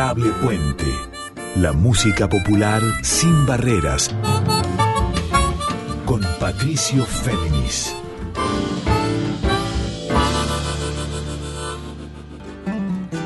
Puente. La música popular sin barreras. Con Patricio Féminis.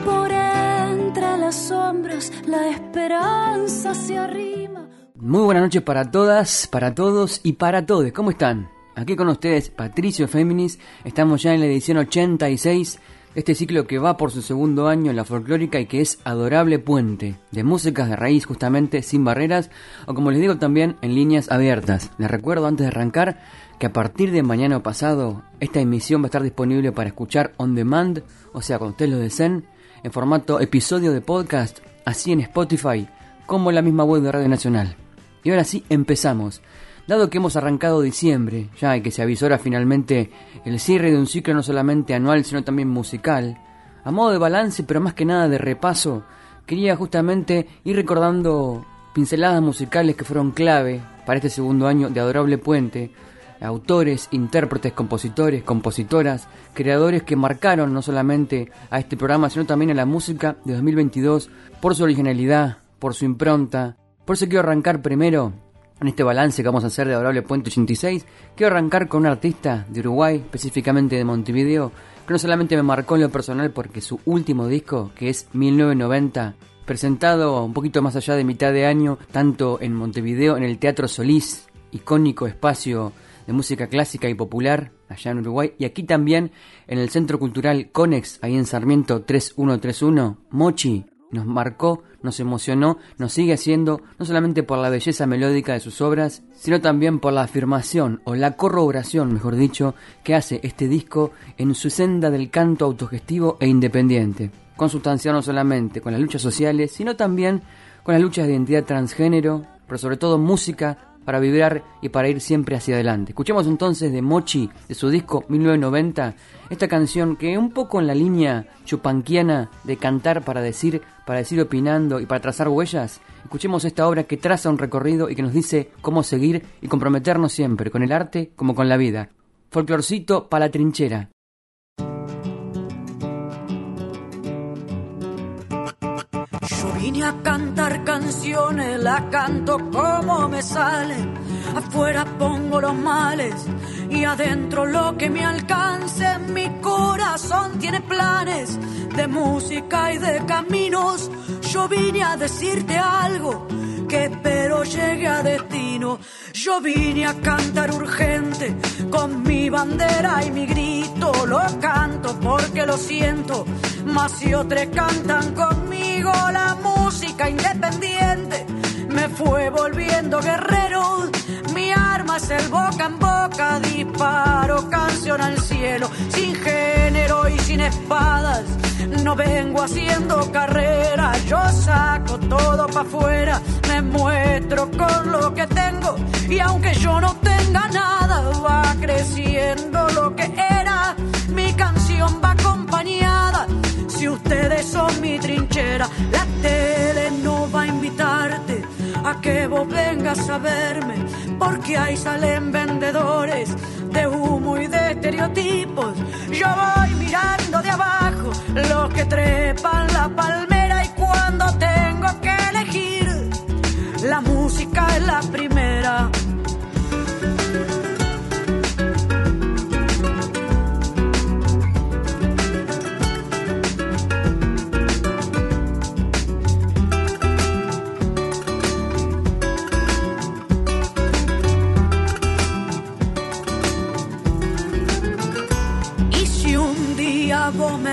Por entre las sombras la esperanza se arrima. Muy buenas noches para todas, para todos y para todos. ¿Cómo están? Aquí con ustedes Patricio Féminis. Estamos ya en la edición 86 de este ciclo que va por su segundo año en la folclórica y que es Adorable Puente, de músicas de raíz justamente sin barreras o como les digo también en líneas abiertas. Les recuerdo antes de arrancar que a partir de mañana pasado esta emisión va a estar disponible para escuchar on demand, o sea, cuando ustedes lo deseen, en formato episodio de podcast, así en Spotify como en la misma web de Radio Nacional. Y ahora sí, empezamos. Dado que hemos arrancado diciembre, ya que se avisora finalmente el cierre de un ciclo no solamente anual, sino también musical, a modo de balance, pero más que nada de repaso, quería justamente ir recordando pinceladas musicales que fueron clave para este segundo año de Adorable Puente, autores, intérpretes, compositores, compositoras, creadores que marcaron no solamente a este programa, sino también a la música de 2022 por su originalidad, por su impronta. Por eso quiero arrancar primero en este balance que vamos a hacer de Adorable Puente 86, quiero arrancar con un artista de Uruguay, específicamente de Montevideo, que no solamente me marcó en lo personal porque su último disco, que es 1990, presentado un poquito más allá de mitad de año, tanto en Montevideo, en el Teatro Solís, icónico espacio de música clásica y popular allá en Uruguay, y aquí también en el Centro Cultural Conex, ahí en Sarmiento 3131, Mochi, nos marcó, nos emocionó, nos sigue haciendo, no solamente por la belleza melódica de sus obras, sino también por la afirmación o la corroboración, mejor dicho, que hace este disco en su senda del canto autogestivo e independiente, consustanciado no solamente con las luchas sociales, sino también con las luchas de identidad transgénero, pero sobre todo música para vibrar y para ir siempre hacia adelante. Escuchemos entonces de Mochi, de su disco 1990, esta canción que un poco en la línea chupanquiana de cantar para decir, para decir opinando y para trazar huellas. Escuchemos esta obra que traza un recorrido y que nos dice cómo seguir y comprometernos siempre con el arte como con la vida. Folclorcito para la trinchera. Vine a cantar canciones, la canto como me sale. Afuera pongo los males y adentro lo que me alcance. Mi corazón tiene planes de música y de caminos. Yo vine a decirte algo que espero llegue a destino. Yo vine a cantar urgente con mi bandera y mi grito. Lo canto porque lo siento, más si otros cantan conmigo la música independiente. Me fue volviendo guerrero, arma el boca en boca, disparo canción al cielo, sin género y sin espadas. No vengo haciendo carrera, yo saco todo pa' afuera, me muestro con lo que tengo y aunque yo no tenga nada, va creciendo lo que era, mi canción va acompañada. Si ustedes son mi trinchera, la tele que vos vengas a verme, porque ahí salen vendedores de humo y de estereotipos. Yo voy mirando de abajo los que trepan la palmera y cuando tengo que elegir, la música es la primera.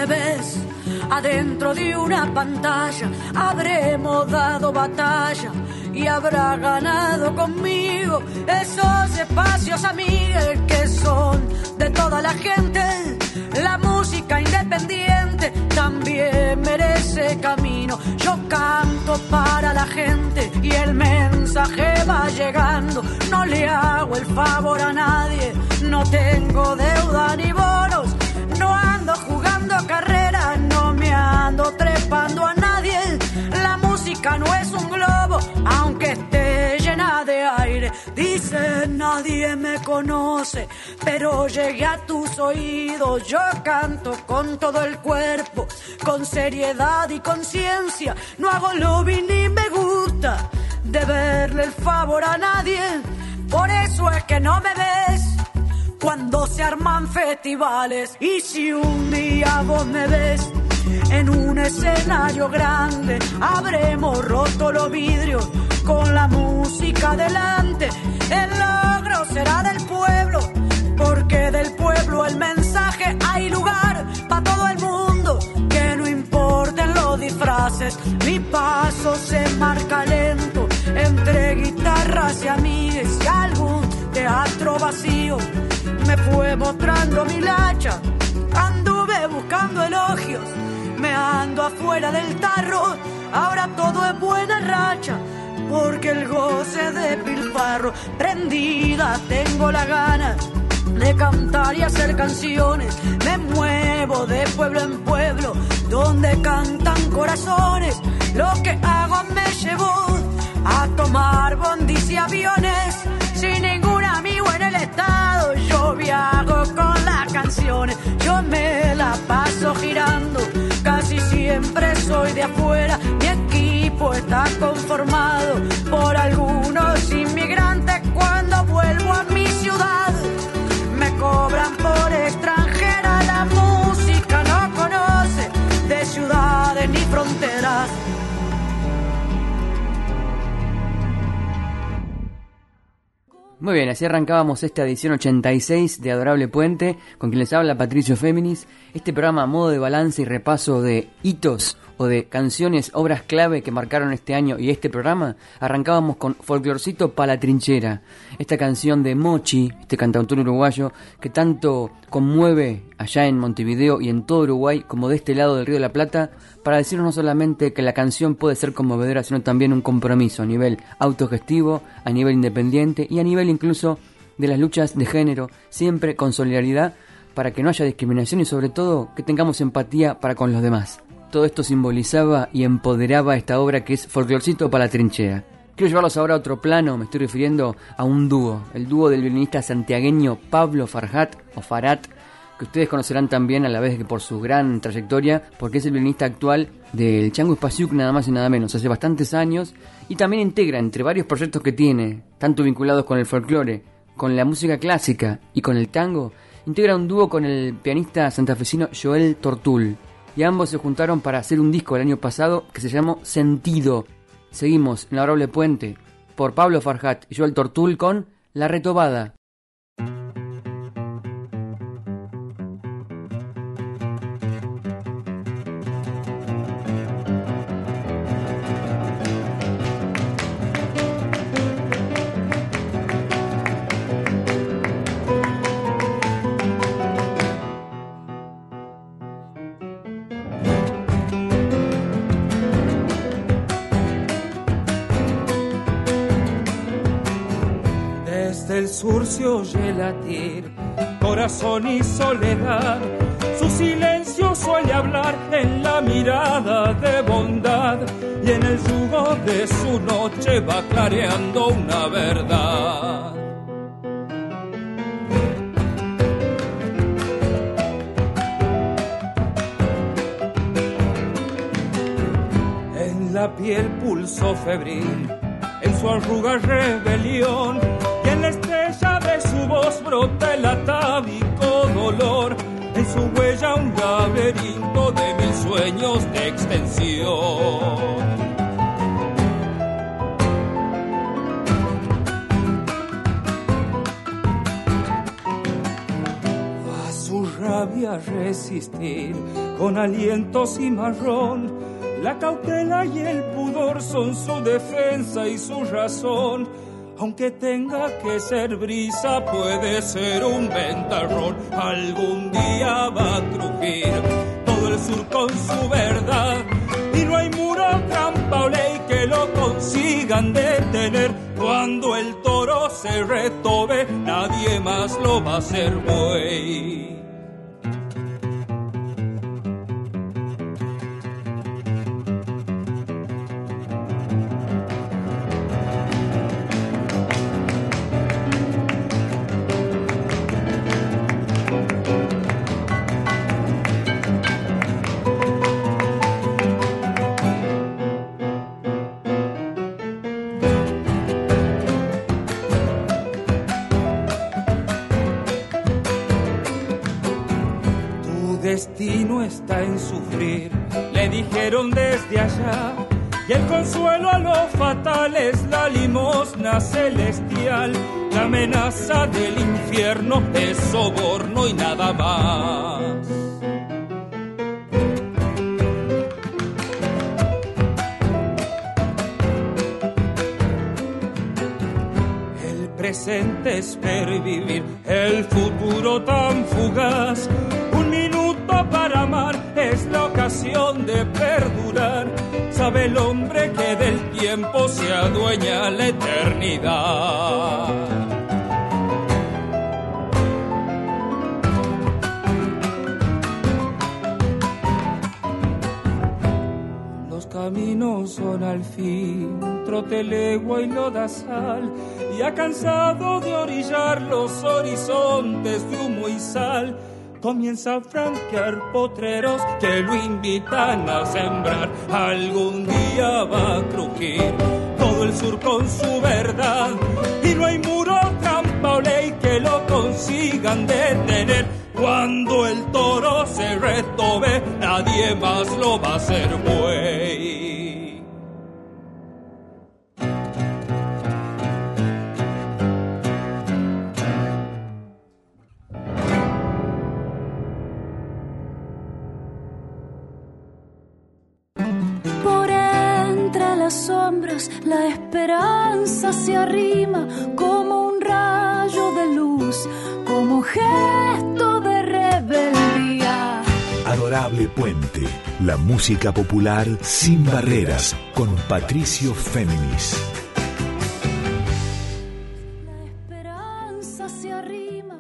Ves adentro de una pantalla, habremos dado batalla y habrá ganado conmigo esos espacios amigos que son de toda la gente. La música independiente también merece camino. Yo canto para la gente y el mensaje va llegando. No le hago el favor a nadie, no tengo deuda ni bonos. No ando carrera, no me ando trepando a nadie. La música no es un globo, aunque esté llena de aire. Dice nadie me conoce, pero llegué a tus oídos. Yo canto con todo el cuerpo, con seriedad y conciencia. No hago lobby ni me gusta de verle el favor a nadie. Por eso es que no me ves cuando se arman festivales. Y si un día vos me ves en un escenario grande, habremos roto los vidrios con la música delante. El logro será del pueblo, porque del pueblo el mensaje hay lugar para todo el mundo. Que no importen los disfraces, mi paso se marca lento entre guitarras y amigues y algún teatro vacío. Me fue mostrando mi lacha, anduve buscando elogios, me ando afuera del tarro, ahora todo es buena racha porque el goce de pilfarro prendida tengo la gana de cantar y hacer canciones. Me muevo de pueblo en pueblo donde cantan corazones. Lo que hago me llevó a tomar bondis y aviones Viajo con las canciones, yo me la paso girando. Casi siempre soy de afuera, mi equipo está conformado por algunos inmigrantes cuando vuelvo a mi ciudad. Me cobran por extranjera, la música no conoce de ciudades ni fronteras. Muy bien, así arrancábamos esta edición 86 de Adorable Puente, con quien les habla Patricio Féminis. Este programa a modo de balance y repaso de hitos o de canciones, obras clave que marcaron este año y este programa, arrancábamos con Folclorcito pa' la trinchera, esta canción de Mochi, este cantautor uruguayo, que tanto conmueve allá en Montevideo y en todo Uruguay como de este lado del Río de la Plata, para decirnos no solamente que la canción puede ser conmovedora, sino también un compromiso a nivel autogestivo, a nivel independiente y a nivel incluso de las luchas de género, siempre con solidaridad para que no haya discriminación y sobre todo que tengamos empatía para con los demás. Todo esto simbolizaba y empoderaba esta obra que es Folclorcito para la trinchera. Quiero llevarlos ahora a otro plano, me estoy refiriendo a un dúo, el dúo del violinista santiagueño Pablo Farhat o Farat, que ustedes conocerán también a la vez que por su gran trayectoria, porque es el violinista actual del Chango Espaciuc nada más y nada menos, hace bastantes años, y también integra entre varios proyectos que tiene, tanto vinculados con el folclore, con la música clásica y con el tango, integra un dúo con el pianista santafesino Joel Tortul, y ambos se juntaron para hacer un disco el año pasado que se llamó Sentido. Seguimos en la Adorable Puente por Pablo Farhat y Joel Tortul con La Retobada. Sur se oye latir corazón y soledad. Su silencio suele hablar en la mirada de bondad y en el yugo de su noche va clareando una verdad. En la piel pulso febril, en su arruga rebelión la estrella de su voz brota el atávico dolor. En su huella un laberinto de mil sueños de extensión. A su rabia resistir con aliento cimarrón. La cautela y el pudor son su defensa y su razón. Aunque tenga que ser brisa, puede ser un ventarrón. Algún día va a crujir todo el sur con su verdad. Y no hay muro, trampa o ley que lo consigan detener. Cuando el toro se retobe, nadie más lo va a hacer buey. Destino está en sufrir, le dijeron desde allá. Y el consuelo a lo fatal es la limosna celestial, la amenaza del infierno es soborno y nada más. El presente es pervivir, el futuro tan fugaz amar es la ocasión de perdurar. Sabe el hombre que del tiempo se adueña la eternidad. Los caminos son al fin trote legua y lodazal y ha cansado de orillar los horizontes de humo y sal comienza a franquear potreros que lo invitan a sembrar. Algún día va a crujir todo el sur con su verdad y no hay muro, trampa o ley que lo consigan detener. Cuando el toro se retobe, nadie más lo va a hacer buey. Esperanza se arrima como un rayo de luz, como gesto de rebeldía. Adorable Puente, la música popular sin barreras, con Patricio Féminis.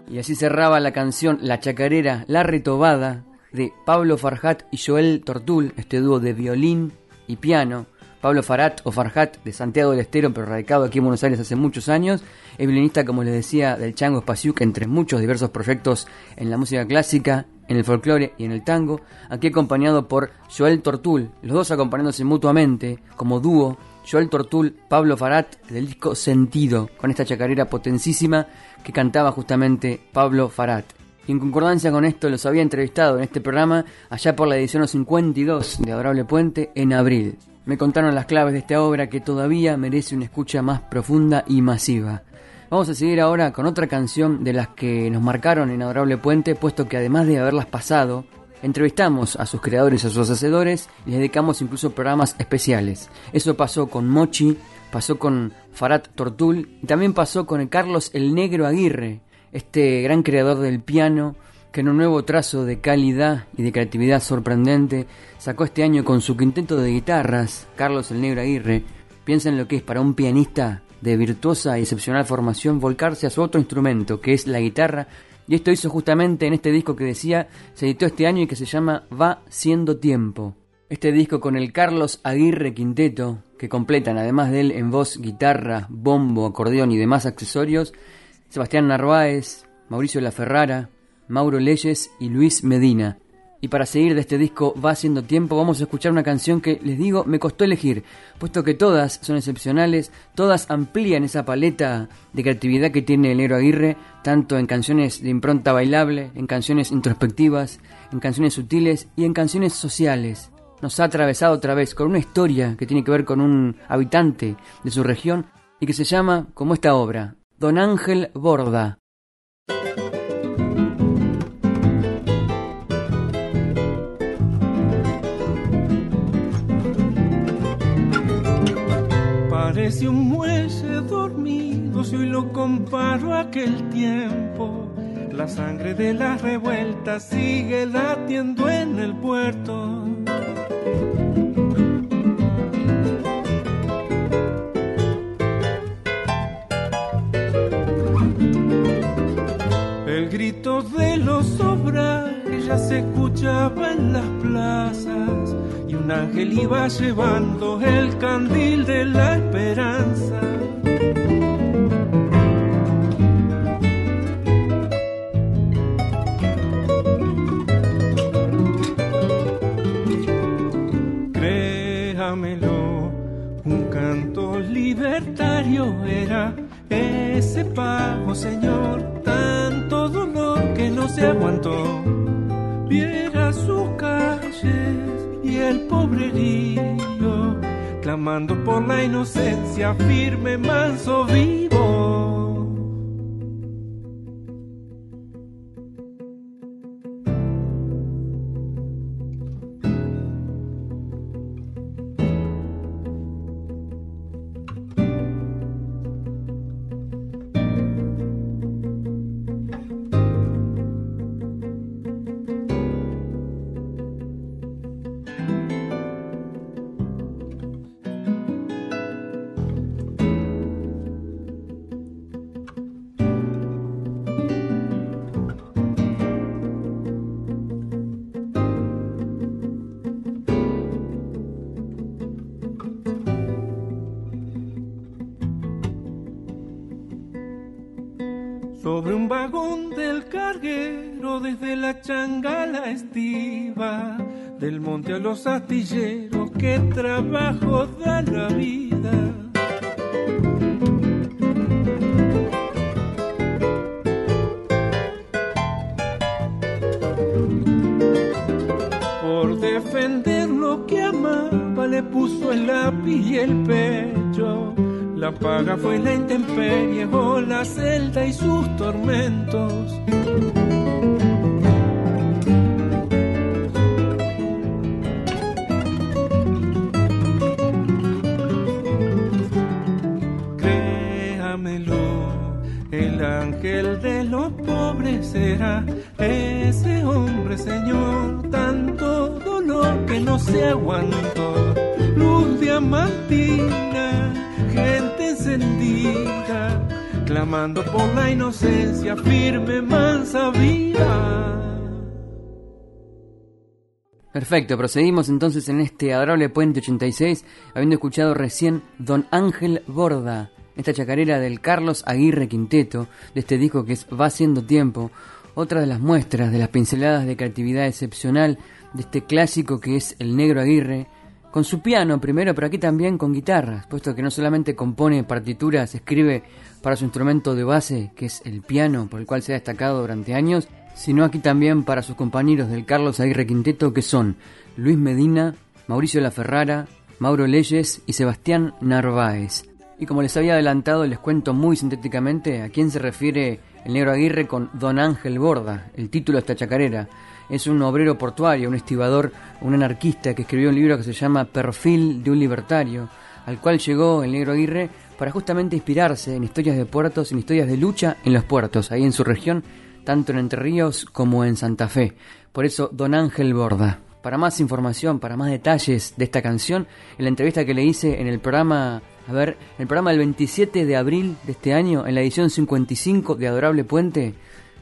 Y así cerraba la canción La Chacarera, La Retobada, de Pablo Farhat y Joel Tortul, este dúo de violín y piano, Pablo Farat o Farhat de Santiago del Estero, pero radicado aquí en Buenos Aires hace muchos años. Es violinista, como les decía, del Chango Espaciuc, entre muchos diversos proyectos en la música clásica, en el folclore y en el tango. Aquí acompañado por Joel Tortul, los dos acompañándose mutuamente como dúo. Joel Tortul, Pablo Farat del disco Sentido, con esta chacarera potencísima que cantaba justamente Pablo Farat. Y en concordancia con esto los había entrevistado en este programa allá por la edición 52 de Adorable Puente en abril. Me contaron las claves de esta obra que todavía merece una escucha más profunda y masiva. Vamos a seguir ahora con otra canción de las que nos marcaron en Adorable Puente, puesto que además de haberlas pasado, entrevistamos a sus creadores y a sus hacedores y les dedicamos incluso programas especiales. Eso pasó con Mochi, pasó con Farad Tortul y también pasó con Carlos el Negro Aguirre, este gran creador del piano que en un nuevo trazo de calidad y de creatividad sorprendente sacó este año con su quinteto de guitarras, Carlos el Negro Aguirre. Piensa en lo que es para un pianista de virtuosa y excepcional formación volcarse a su otro instrumento, que es la guitarra, y esto hizo justamente en este disco que decía, se editó este año y que se llama Va siendo tiempo. Este disco con el Carlos Aguirre Quinteto, que completan además de él en voz, guitarra, bombo, acordeón y demás accesorios, Sebastián Narváez, Mauricio La Ferrara, Mauro Leyes y Luis Medina. Y para seguir de este disco va haciendo tiempo, vamos a escuchar una canción que les digo me costó elegir, puesto que todas son excepcionales, todas amplían esa paleta de creatividad que tiene el Héroe Aguirre, tanto en canciones de impronta bailable, en canciones introspectivas, en canciones sutiles y en canciones sociales. Nos ha atravesado otra vez con una historia que tiene que ver con un habitante de su región y que se llama, como esta obra, Don Ángel Borda. Parece un muelle dormido si hoy lo comparo a aquel tiempo. La sangre de la revuelta sigue latiendo en el puerto. El grito de los obrarios ya se escuchaba en las plazas un ángel iba llevando el candil de la esperanza. Créamelo, un canto libertario era ese pago, Señor, tanto dolor que no se aguantó. El pobrerío, clamando por la inocencia, firme, manso, vivo. Desde la changa a la estiva, del monte a los astilleros, qué trabajo da la vida. Por defender lo que amaba, le puso el lápiz y el pecho la paga fue la Perfecto, proseguimos entonces en este adorable Puente 86, habiendo escuchado recién Don Ángel Borda, esta chacarera del Carlos Aguirre Quinteto, de este disco que es Va Siendo Tiempo, otra de las muestras de las pinceladas de creatividad excepcional de este clásico que es el Negro Aguirre, con su piano primero, pero aquí también con guitarras, puesto que no solamente compone partituras, escribe para su instrumento de base, que es el piano, por el cual se ha destacado durante años, sino aquí también para sus compañeros del Carlos Aguirre Quinteto, que son Luis Medina, Mauricio La Ferrara, Mauro Leyes y Sebastián Narváez. Y como les había adelantado, les cuento muy sintéticamente a quién se refiere el negro Aguirre con Don Ángel Borda, el título de esta chacarera es un obrero portuario, un estibador, un anarquista que escribió un libro que se llama Perfil de un libertario, al cual llegó el negro Aguirre para justamente inspirarse en historias de puertos, en historias de lucha en los puertos, ahí en su región, tanto en Entre Ríos como en Santa Fe. Por eso, Don Ángel Borda. Para más información, para más detalles de esta canción, en la entrevista que le hice en el programa, a ver, el programa del 27 de abril de este año, en la edición 55 de Adorable Puente,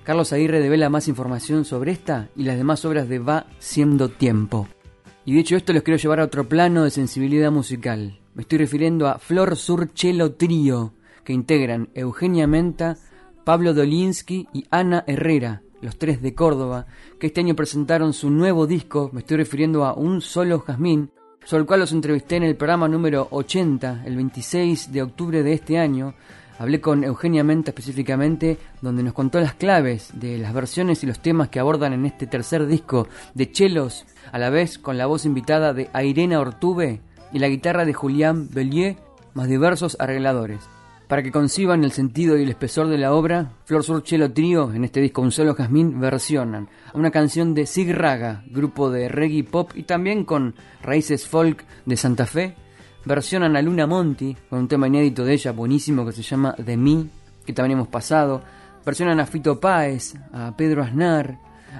Carlos Aguirre devela más información sobre esta y las demás obras de Va siendo tiempo. Y dicho esto les quiero llevar a otro plano de sensibilidad musical. Me estoy refiriendo a Flor Sur Chelo Trío, que integran Eugenia Menta, Pablo Dolinsky y Ana Herrera, los tres de Córdoba, que este año presentaron su nuevo disco, me estoy refiriendo a Un Solo Jazmín, sobre el cual los entrevisté en el programa número 80, el 26 de octubre de este año, Hablé con Eugenia Menta específicamente, donde nos contó las claves de las versiones y los temas que abordan en este tercer disco de chelos, a la vez con la voz invitada de Irena Ortube y la guitarra de Julián Bellier, más diversos arregladores. Para que conciban el sentido y el espesor de la obra, Flor Sur Chelo Trío, en este disco Un Solo Jazmín, versionan una canción de Sig Raga, grupo de reggae pop y también con raíces folk de Santa Fe, versionan a Luna Monti con un tema inédito de ella buenísimo que se llama De mí, que también hemos pasado. Versionan a Fito Páez, a Pedro Aznar,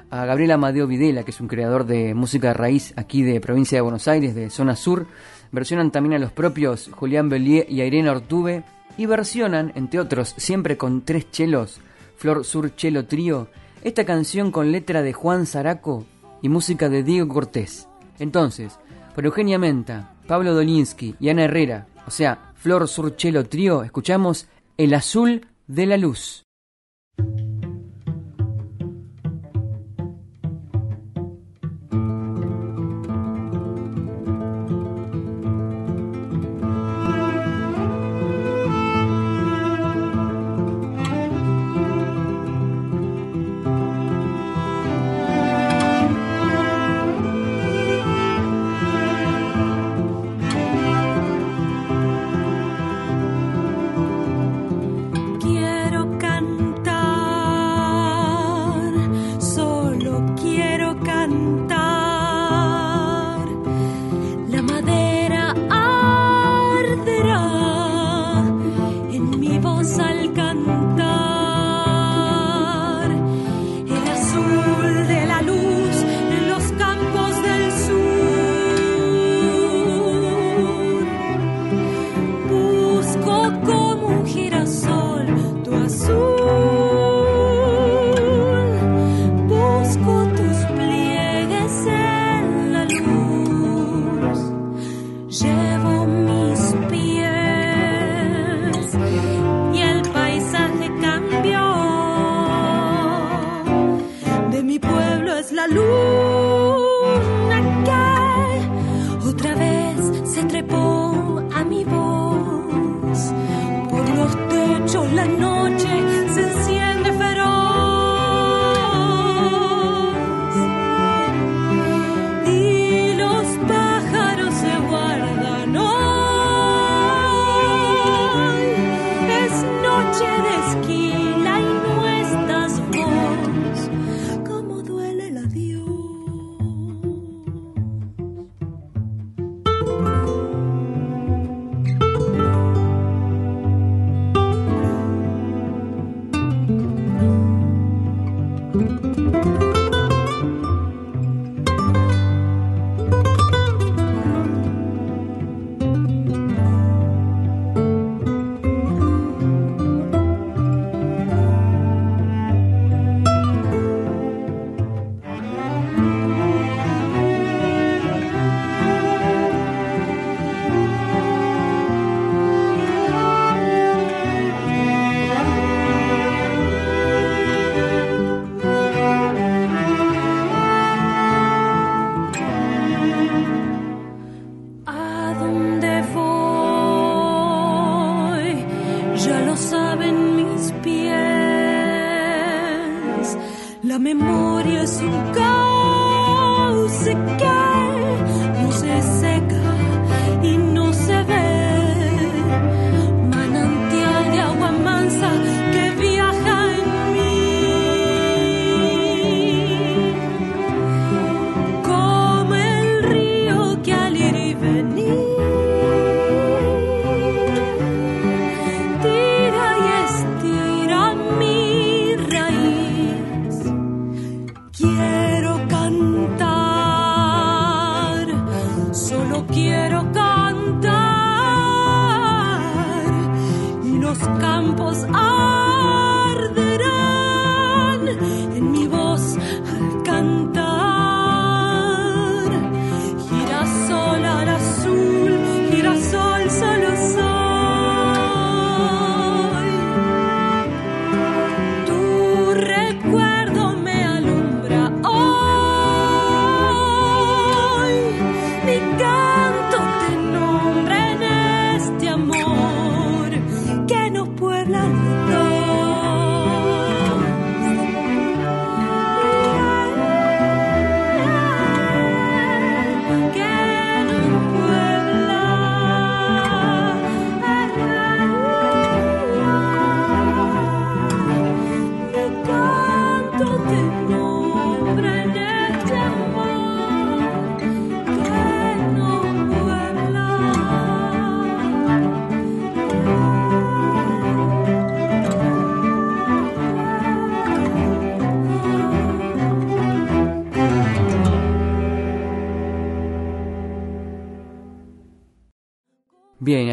a Gabriel Amadeo Videla, que es un creador de música de raíz aquí de provincia de Buenos Aires, de zona sur. Versionan también a los propios Julián Bellier y Irene Ortube. Y versionan, entre otros, siempre con tres chelos, Flor Sur Chelo Trío, esta canción con letra de Juan Zaraco y música de Diego Cortés. Entonces, por Eugenia Menta, Pablo Dolinsky y Ana Herrera, o sea, Flor Surchelo Trío, escuchamos El Azul de la Luz.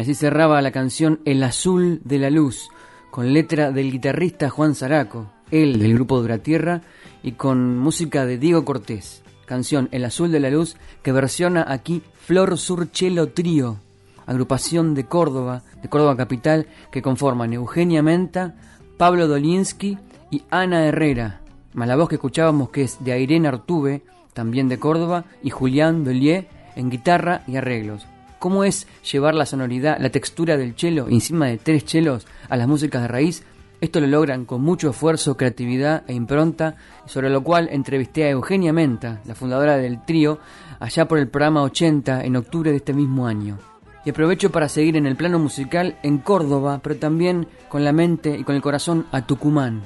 Así cerraba la canción El Azul de la Luz, con letra del guitarrista Juan Zaraco, él del grupo Duratierra, y con música de Diego Cortés. Canción El Azul de la Luz que versiona aquí Flor Surchelo Trío, agrupación de Córdoba, de Córdoba Capital, que conforman Eugenia Menta, Pablo Dolinsky y Ana Herrera, más la voz que escuchábamos que es de Airene Artube, también de Córdoba, y Julián Dolier en guitarra y arreglos. ¿Cómo es llevar la sonoridad, la textura del cello encima de tres chelos a las músicas de raíz? Esto lo logran con mucho esfuerzo, creatividad e impronta, sobre lo cual entrevisté a Eugenia Menta, la fundadora del trío, allá por el programa 80 en octubre de este mismo año. Y aprovecho para seguir en el plano musical en Córdoba, pero también con la mente y con el corazón a Tucumán.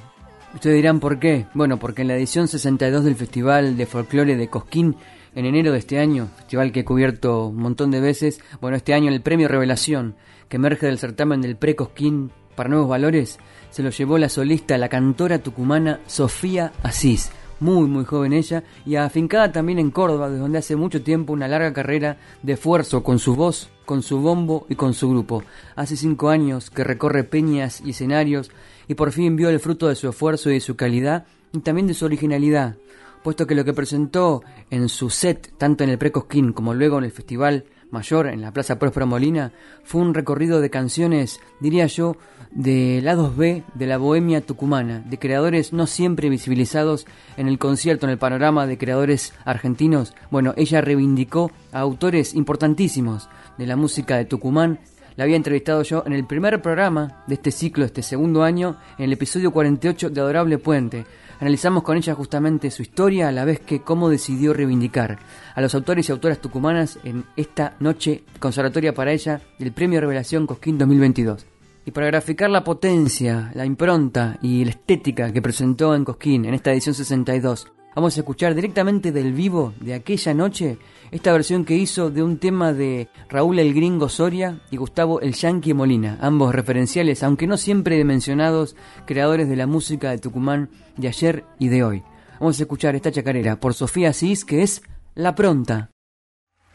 Ustedes dirán por qué. Bueno, porque en la edición 62 del Festival de Folclore de Cosquín, en enero de este año, festival que he cubierto un montón de veces, bueno, este año el premio Revelación, que emerge del certamen del Pre-Cosquín para Nuevos Valores, se lo llevó la solista, la cantora tucumana Sofía Asís, muy muy joven ella, y afincada también en Córdoba, desde donde hace mucho tiempo una larga carrera de esfuerzo con su voz, con su bombo y con su grupo. Hace cinco años que recorre peñas y escenarios y por fin vio el fruto de su esfuerzo y de su calidad y también de su originalidad, puesto que lo que presentó en su set, tanto en el Precosquín como luego en el festival Mayor, en la Plaza Próspero Molina, fue un recorrido de canciones, diría yo, de lados B de la bohemia tucumana, de creadores no siempre visibilizados en el concierto, en el panorama de creadores argentinos. Bueno, ella reivindicó a autores importantísimos de la música de Tucumán. La había entrevistado yo en el primer programa de este ciclo, este segundo año, en el episodio 48 de Adorable Puente. Analizamos con ella justamente su historia a la vez que cómo decidió reivindicar a los autores y autoras tucumanas en esta noche conservatoria para ella del Premio Revelación Cosquín 2022. Y para graficar la potencia, la impronta y la estética que presentó en Cosquín en esta edición 62, vamos a escuchar directamente del vivo de aquella noche esta versión que hizo de un tema de Raúl el Gringo Soria y Gustavo el Yankee Molina, ambos referenciales, aunque no siempre mencionados, creadores de la música de Tucumán de ayer y de hoy. Vamos a escuchar esta chacarera por Sofía Cis, que es La Pronta.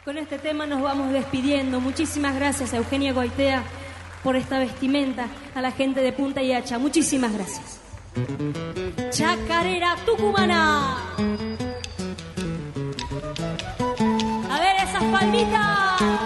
Con este tema nos vamos despidiendo. Muchísimas gracias a Eugenia Goitea por esta vestimenta, a la gente de Punta y Hacha. Muchísimas gracias. Chacarera Tucumana. palmitas.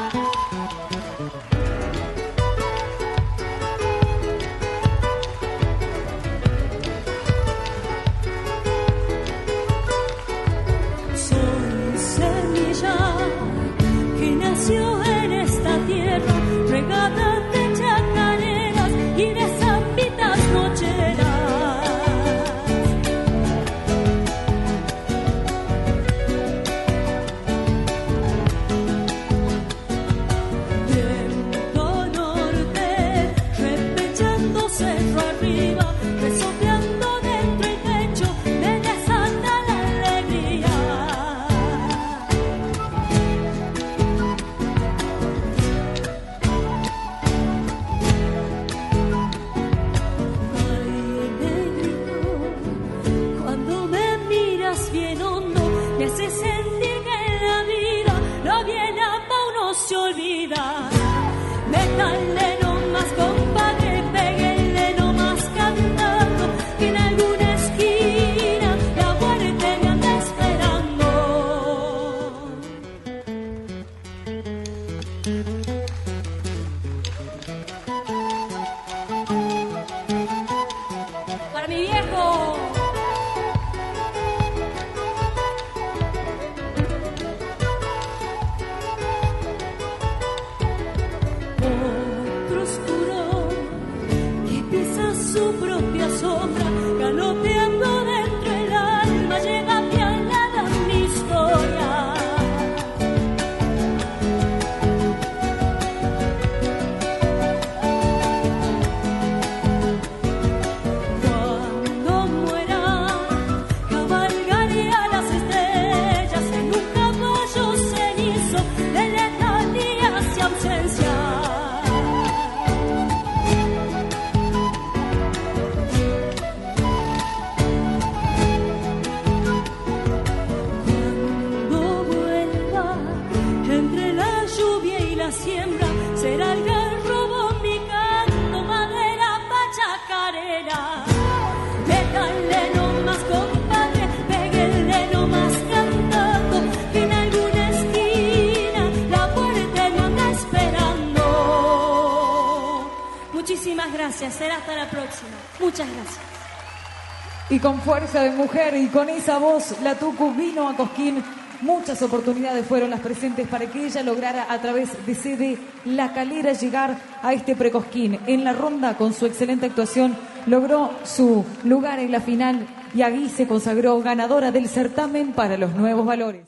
Con fuerza de mujer y con esa voz, la Tucu vino a Cosquín. Muchas oportunidades fueron las presentes para que ella lograra a través de CD La Calera llegar a este precosquín. En la ronda, con su excelente actuación, logró su lugar en la final y allí se consagró ganadora del certamen para los nuevos valores.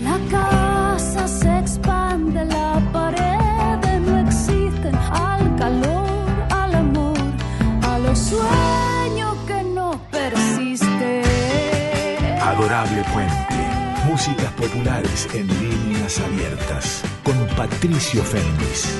La casa se Adorable Puente. Músicas populares en líneas abiertas. Con Patricio Fernández.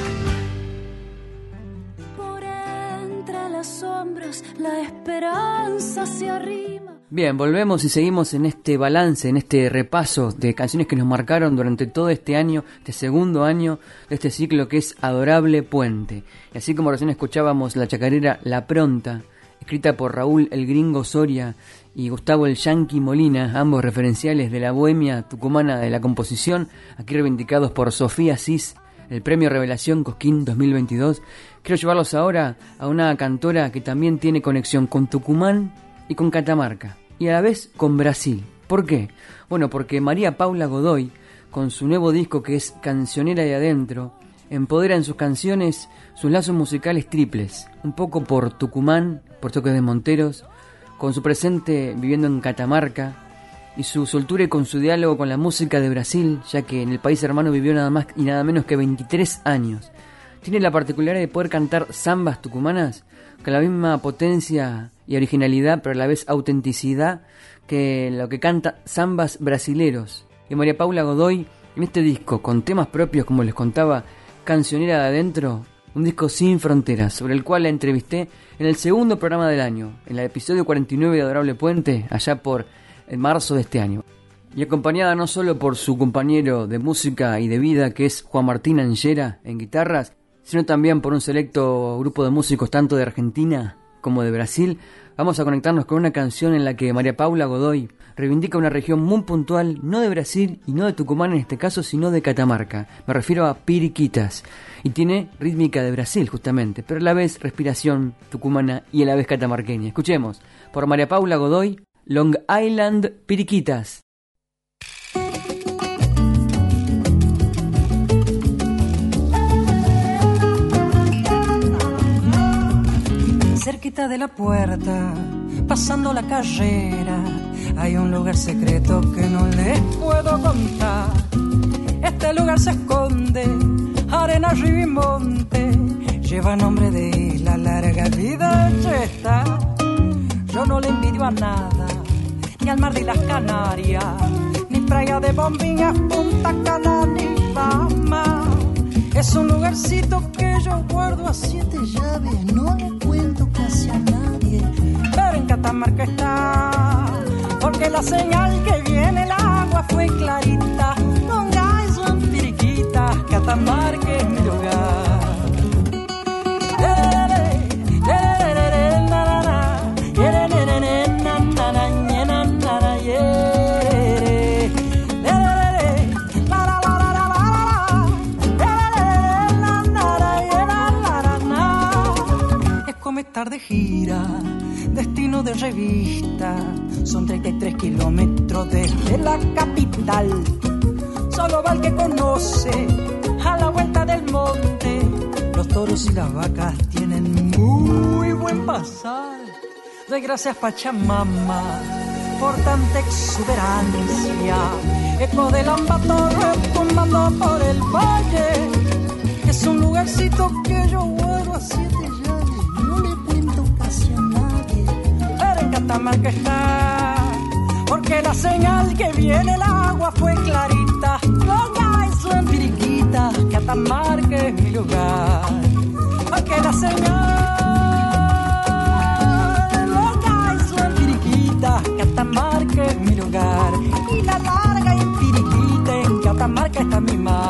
Por entre las sombras, la esperanza se arrima. Bien, volvemos y seguimos en este balance, en este repaso de canciones que nos marcaron durante todo este año, este segundo año de este ciclo que es Adorable Puente. Y así como recién escuchábamos la chacarera La Pronta, escrita por Raúl el Gringo Soria y Gustavo el Yankee Molina, ambos referenciales de la bohemia tucumana de la composición, aquí reivindicados por Sofía Cis, el premio Revelación Cosquín 2022. Quiero llevarlos ahora a una cantora que también tiene conexión con Tucumán y con Catamarca, y a la vez con Brasil. ¿Por qué? Bueno, porque María Paula Godoy, con su nuevo disco que es Cancionera de Adentro, empodera en sus canciones sus lazos musicales triples, un poco por Tucumán, por Toques de Monteros, con su presente viviendo en Catamarca, y su soltura y con su diálogo con la música de Brasil, ya que en el país hermano vivió nada más y nada menos que 23 años. Tiene la particularidad de poder cantar zambas tucumanas con la misma potencia y originalidad, pero a la vez autenticidad que lo que canta zambas brasileros. Y María Paula Godoy, en este disco, con temas propios, como les contaba, Cancionera de Adentro, un disco sin fronteras, sobre el cual la entrevisté en el segundo programa del año, en el episodio 49 de Adorable Puente, allá por en marzo de este año. Y acompañada no solo por su compañero de música y de vida, que es Juan Martín Angera en guitarras, sino también por un selecto grupo de músicos tanto de Argentina como de Brasil, vamos a conectarnos con una canción en la que María Paula Godoy reivindica una región muy puntual, no de Brasil y no de Tucumán en este caso, sino de Catamarca. Me refiero a Piriquitas. Y tiene rítmica de Brasil, justamente, pero a la vez respiración tucumana y a la vez catamarqueña. Escuchemos, por María Paula Godoy, Long Island Piriquitas. Cerquita de la puerta, pasando la carrera, hay un lugar secreto que no les puedo contar. Este lugar se esconde, arena, río y monte, lleva nombre de la larga vida está. Yo no le envidio a nada, ni al mar de las Canarias, ni playa de bombillas, Punta Cana, ni fama. Es un lugarcito que yo guardo a siete llaves, no le cuento casi a nadie. Pero en Catamarca está, porque la señal que viene el agua fue clarita. Son piriquitas, Catamarca es mi estar de gira, destino de revista. Son 33 kilómetros desde la capital. Solo va el que conoce a la vuelta del monte. Los toros y las vacas tienen muy buen pasar. Doy gracias Pachamama por tanta exuberancia. Eco del ambatorre tomando por el valle. Es un lugarcito que yo vuelvo a siete Catamarca está, porque la señal que viene el agua fue clarita. Long Island, Catamarca es mi lugar, porque la señal. Long Island, Piriquita, Catamarca es mi lugar, y la larga y en Piriquita, en Catamarca está mi mar.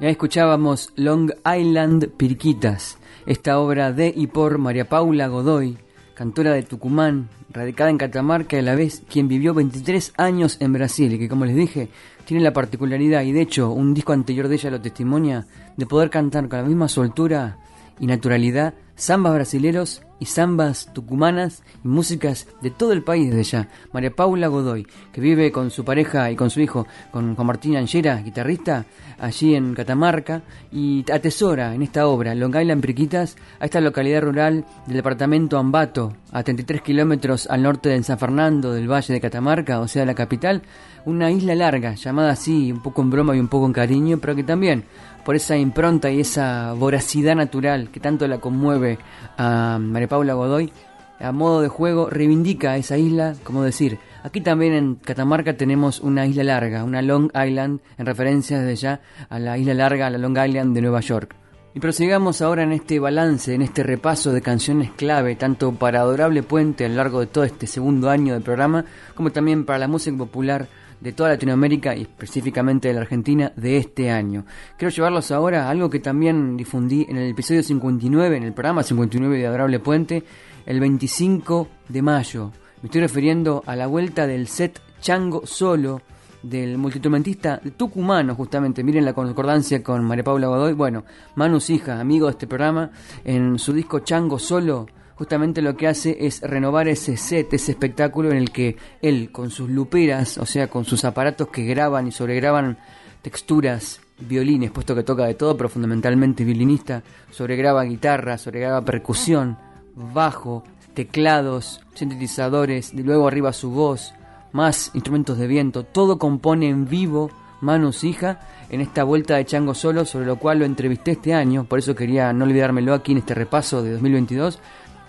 Ya escuchábamos Long Island Pirquitas, esta obra de y por María Paula Godoy, cantora de Tucumán, radicada en Catamarca y a la vez quien vivió 23 años en Brasil y que como les dije tiene la particularidad y de hecho un disco anterior de ella lo testimonia de poder cantar con la misma soltura y naturalidad zambas brasileros y zambas tucumanas y músicas de todo el país de allá. María Paula Godoy, que vive con su pareja y con su hijo, con Juan Martín Anchera, guitarrista, allí en Catamarca, y atesora en esta obra, Long Island Priquitas, a esta localidad rural del departamento Ambato, a 33 kilómetros al norte de San Fernando del Valle de Catamarca, o sea, la capital, una isla larga, llamada así, un poco en broma y un poco en cariño, pero que también por esa impronta y esa voracidad natural que tanto la conmueve a María Paula Godoy, a modo de juego reivindica esa isla, como decir, aquí también en Catamarca tenemos una isla larga, una Long Island, en referencia desde ya a la isla larga, a la Long Island de Nueva York. Y prosigamos ahora en este balance, en este repaso de canciones clave, tanto para Adorable Puente a lo largo de todo este segundo año del programa, como también para la música popular de toda Latinoamérica y específicamente de la Argentina de este año. Quiero llevarlos ahora a algo que también difundí en el episodio 59, en el programa 59 de Adorable Puente, el 25 de mayo. Me estoy refiriendo a la vuelta del set Chango Solo del multitumentista tucumano, justamente. Miren la concordancia con María Paula Godoy. Bueno, Manus Hija, amigo de este programa, en su disco Chango Solo, justamente lo que hace es renovar ese set, ese espectáculo en el que él, con sus luperas, o sea, con sus aparatos que graban y sobregraban texturas, violines, puesto que toca de todo, pero fundamentalmente violinista, sobregraba guitarra, sobregraba percusión, bajo, teclados, sintetizadores, de luego arriba su voz, más instrumentos de viento, todo compone en vivo Manus Hija en esta vuelta de Chango Solo, sobre lo cual lo entrevisté este año, por eso quería no olvidármelo aquí en este repaso de 2022,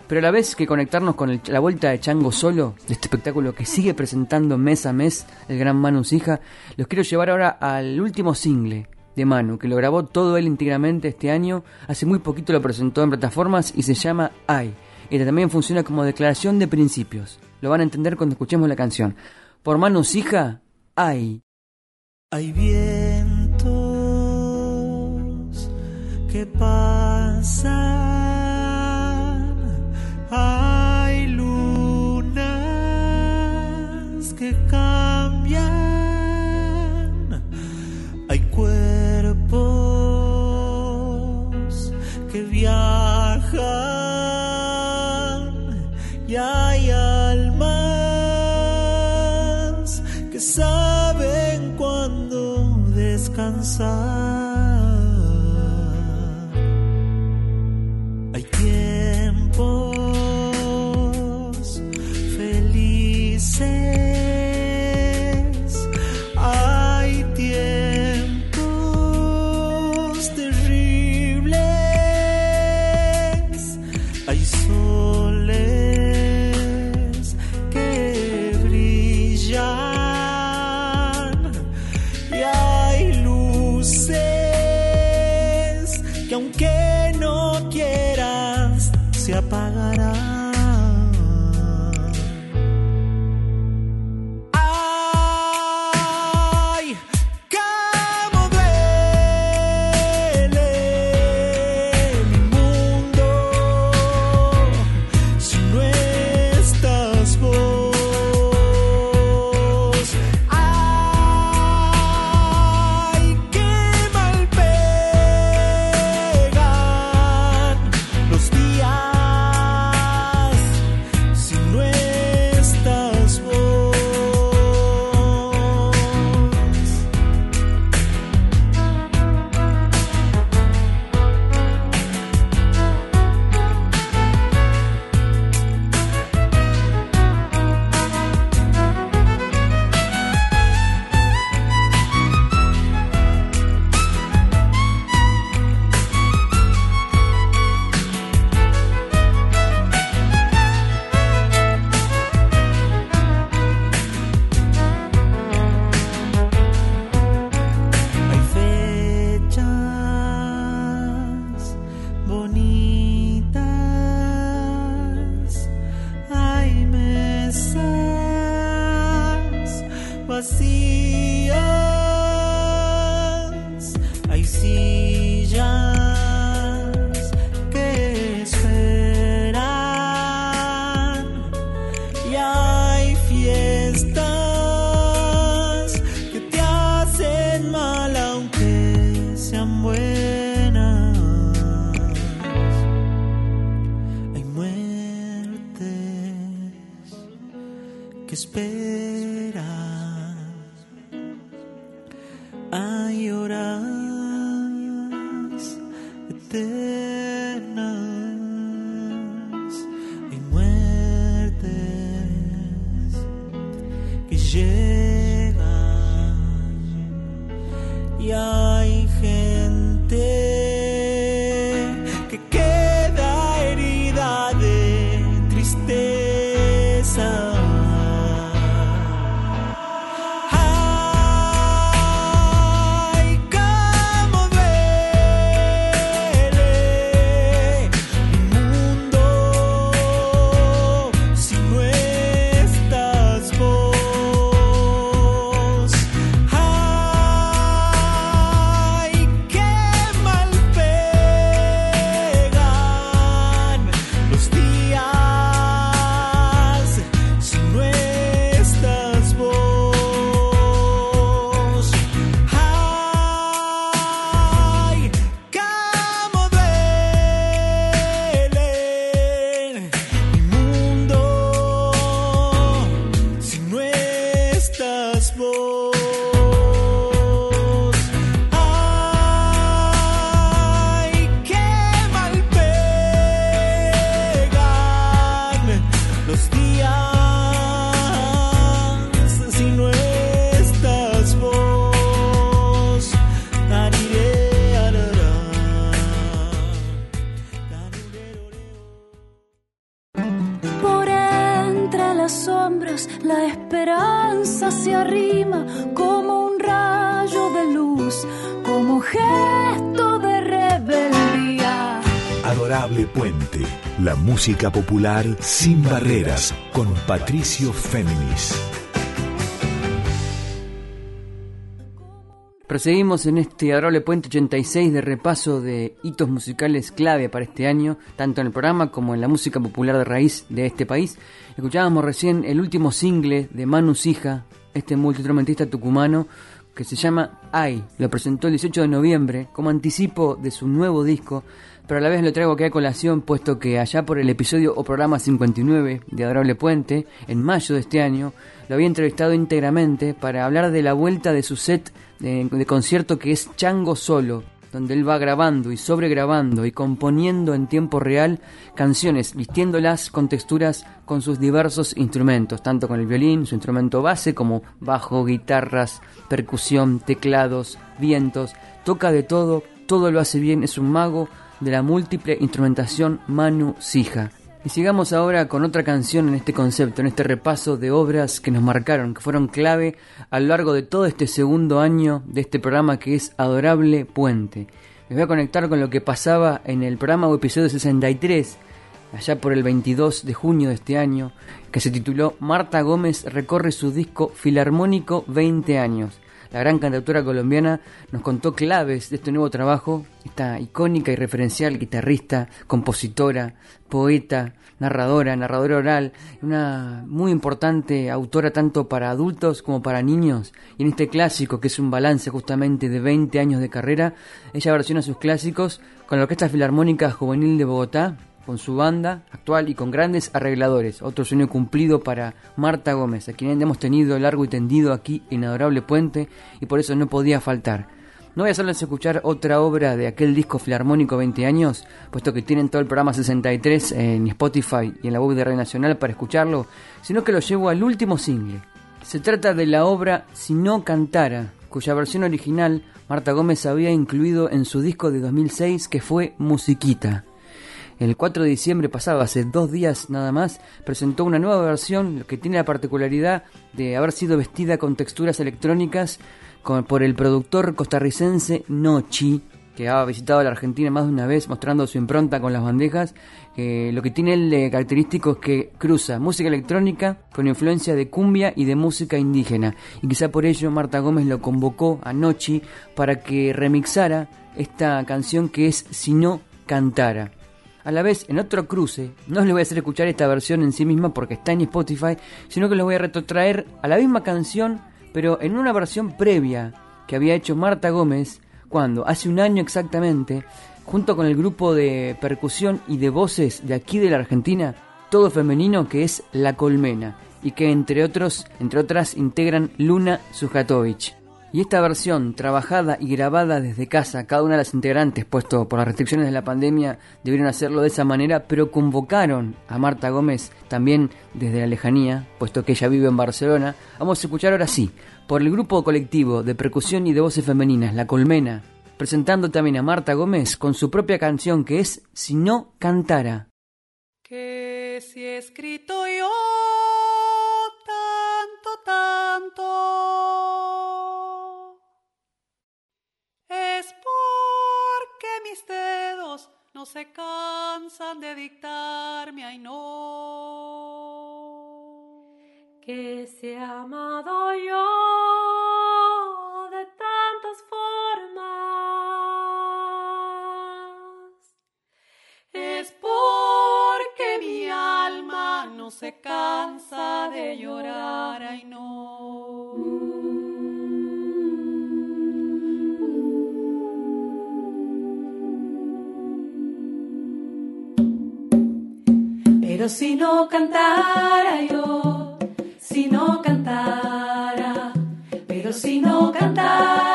pero a la vez que conectarnos con la vuelta de Chango Solo, de este espectáculo que sigue presentando mes a mes el gran Manus Hija, los quiero llevar ahora al último single de Manu, que lo grabó todo él íntegramente este año, hace muy poquito lo presentó en plataformas y se llama Ay, y también funciona como declaración de principios. Lo van a entender cuando escuchemos la canción. Por manos hija, hay. Hay vientos que pasan, hay lunas que cambian, sa música popular sin barreras con Patricio Féminis. Proseguimos en este adorable puente 86 de repaso de hitos musicales clave para este año, tanto en el programa como en la música popular de raíz de este país. Escuchábamos recién el último single de Manu Sija, este multiinstrumentista tucumano, que se llama Ay. Lo presentó el 18 de noviembre como anticipo de su nuevo disco, pero a la vez lo traigo aquí a colación puesto que allá por el episodio o programa 59 de Adorable Puente, en mayo de este año, lo había entrevistado íntegramente para hablar de la vuelta de su set de, de concierto que es Chango Solo, donde él va grabando y sobregrabando y componiendo en tiempo real canciones, vistiéndolas con texturas con sus diversos instrumentos, tanto con el violín, su instrumento base, como bajo, guitarras, percusión, teclados, vientos, toca de todo, todo lo hace bien, es un mago de la múltiple instrumentación Manu Sija. Y sigamos ahora con otra canción en este concepto, en este repaso de obras que nos marcaron, que fueron clave a lo largo de todo este segundo año de este programa que es Adorable Puente. Les voy a conectar con lo que pasaba en el programa o episodio 63, allá por el 22 de junio de este año, que se tituló Marta Gómez recorre su disco Filarmónico 20 años. La gran cantautora colombiana nos contó claves de este nuevo trabajo, esta icónica y referencial guitarrista, compositora, poeta, narradora, narradora oral, una muy importante autora tanto para adultos como para niños. Y en este clásico, que es un balance justamente de 20 años de carrera, ella versiona sus clásicos con la Orquesta Filarmónica Juvenil de Bogotá, con su banda actual y con grandes arregladores. Otro sueño cumplido para Marta Gómez, a quien hemos tenido largo y tendido aquí en Adorable Puente y por eso no podía faltar. No voy a hacerles escuchar otra obra de aquel disco filarmónico 20 años, puesto que tienen todo el programa 63 en Spotify y en la web de Radio Nacional para escucharlo, sino que lo llevo al último single. Se trata de la obra Si no cantara, cuya versión original Marta Gómez había incluido en su disco de 2006 que fue Musiquita. El 4 de diciembre pasado, hace dos días nada más, presentó una nueva versión que tiene la particularidad de haber sido vestida con texturas electrónicas por el productor costarricense Nochi, que ha visitado la Argentina más de una vez mostrando su impronta con las bandejas. Eh, lo que tiene el característico es que cruza música electrónica con influencia de cumbia y de música indígena. Y quizá por ello Marta Gómez lo convocó a Nochi para que remixara esta canción que es Si no cantara. A la vez, en otro cruce, no les voy a hacer escuchar esta versión en sí misma porque está en Spotify, sino que les voy a retrotraer a la misma canción, pero en una versión previa que había hecho Marta Gómez, cuando, hace un año exactamente, junto con el grupo de percusión y de voces de aquí de la Argentina, todo femenino que es La Colmena, y que entre otros, entre otras integran Luna Sujatovich. Y esta versión, trabajada y grabada desde casa, cada una de las integrantes, puesto por las restricciones de la pandemia, debieron hacerlo de esa manera, pero convocaron a Marta Gómez también desde la lejanía, puesto que ella vive en Barcelona. Vamos a escuchar ahora sí, por el grupo colectivo de percusión y de voces femeninas, La Colmena, presentando también a Marta Gómez con su propia canción que es Si no cantara. Que si he escrito yo tanto, tanto, no se cansan de dictarme, ay no. Que si he amado yo de tantas formas, es porque mi alma no se cansa de llorar, ay no. Pero si no cantara yo, si no cantara, pero si no cantara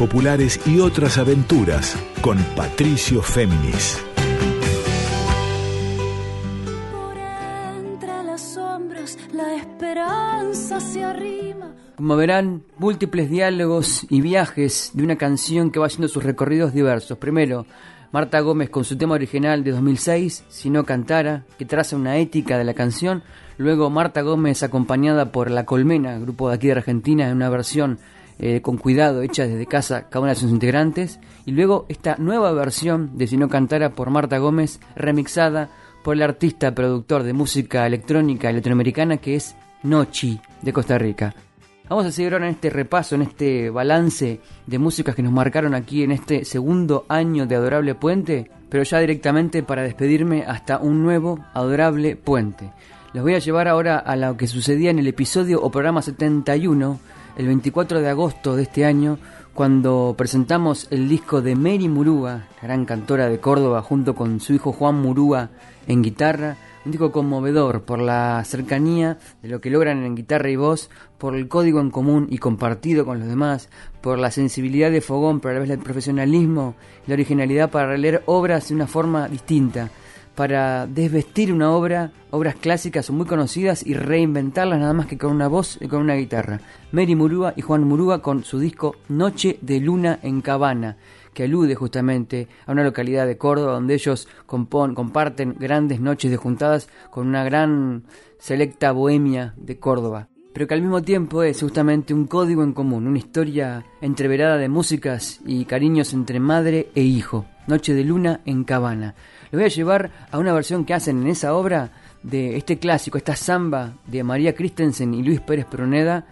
populares y otras aventuras con Patricio Féminis. Por entre las sombras la esperanza se arrima. Como verán, múltiples diálogos y viajes de una canción que va haciendo sus recorridos diversos. Primero, Marta Gómez con su tema original de 2006, Si no cantara, que traza una ética de la canción. Luego Marta Gómez acompañada por La Colmena, grupo de aquí de Argentina, en una versión eh, con cuidado hecha desde casa cada una de sus integrantes. Y luego esta nueva versión de Si no cantara por Marta Gómez, remixada por el artista productor de música electrónica latinoamericana que es Nochi de Costa Rica. Vamos a seguir ahora en este repaso, en este balance de músicas que nos marcaron aquí en este segundo año de Adorable Puente, pero ya directamente para despedirme hasta un nuevo Adorable Puente. Les voy a llevar ahora a lo que sucedía en el episodio o programa 71, el 24 de agosto de este año, cuando presentamos el disco de Mary Murúa, gran cantora de Córdoba, junto con su hijo Juan Murúa en guitarra, un disco conmovedor por la cercanía de lo que logran en guitarra y voz, por el código en común y compartido con los demás, por la sensibilidad de Fogón, pero a la vez el profesionalismo y la originalidad para leer obras de una forma distinta, para desvestir una obra, obras clásicas muy conocidas y reinventarlas nada más que con una voz y con una guitarra. Mary Murúa y Juan Murúa con su disco Noche de Luna en Cabana, que alude justamente a una localidad de Córdoba donde ellos compon- comparten grandes noches de juntadas con una gran selecta bohemia de Córdoba. Pero que al mismo tiempo es justamente un código en común, una historia entreverada de músicas y cariños entre madre e hijo. Noche de luna en Cabana. Les voy a llevar a una versión que hacen en esa obra de este clásico, esta samba de María Christensen y Luis Pérez Proneda,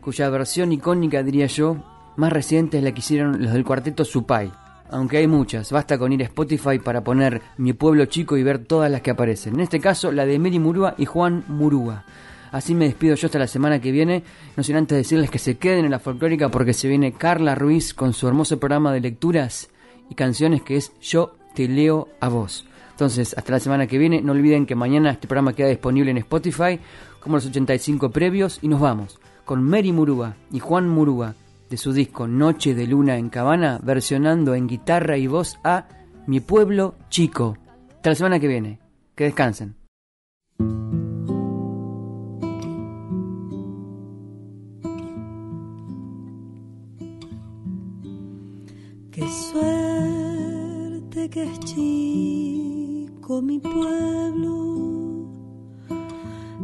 cuya versión icónica, diría yo, más reciente es la que hicieron los del cuarteto Supay. Aunque hay muchas, basta con ir a Spotify para poner Mi Pueblo Chico y ver todas las que aparecen. En este caso, la de Mary Murúa y Juan Murúa. Así me despido yo hasta la semana que viene, no sin antes decirles que se queden en la folclórica porque se viene Carla Ruiz con su hermoso programa de lecturas y canciones que es Yo te leo a vos. Entonces, hasta la semana que viene, no olviden que mañana este programa queda disponible en Spotify, como los 85 previos, y nos vamos con Mary Murúa y Juan Murúa de su disco Noche de Luna en Cabana, versionando en guitarra y voz a Mi Pueblo Chico. Hasta la semana que viene. Que descansen. Qué que es chico mi pueblo,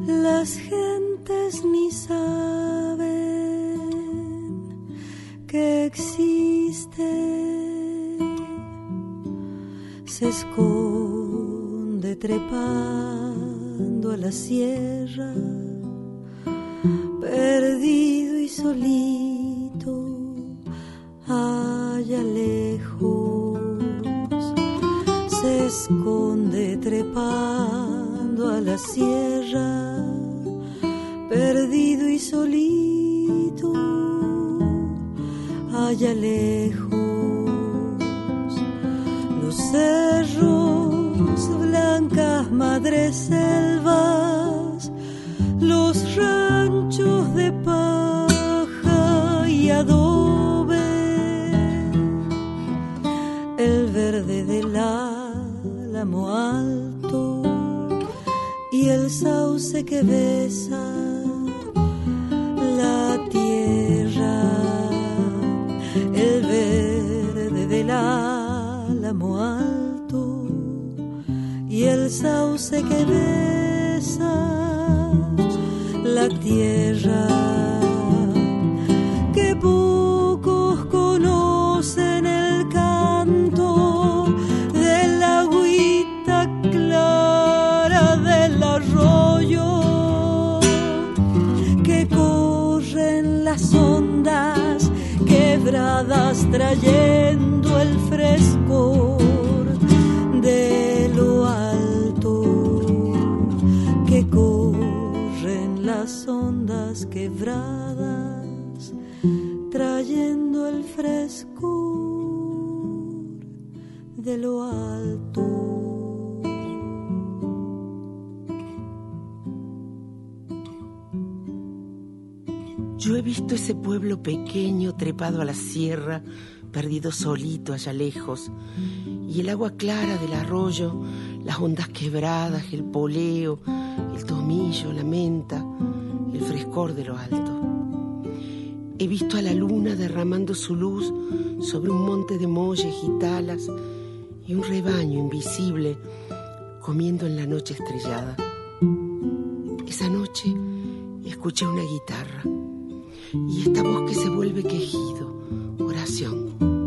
las gentes ni saben que existe, se esconde trepando a la sierra, perdido y solito, allá esconde trepando a la sierra, perdido y solito, allá lejos, los cerros, blancas madres selvas, los ranchos de paja y alto y el sauce que besa la tierra, el verde del álamo alto y el sauce que besa la tierra trayendo el frescor de lo alto que corren las ondas quebradas trayendo el frescor de lo alto. Yo he visto ese pueblo pequeño trepado a la sierra, perdido solito allá lejos, y el agua clara del arroyo, las ondas quebradas, el poleo, el tomillo, la menta, el frescor de lo alto. He visto a la luna derramando su luz sobre un monte de molles y talas y un rebaño invisible comiendo en la noche estrellada. Esa noche escuché una guitarra y esta voz que se vuelve quejido, oración,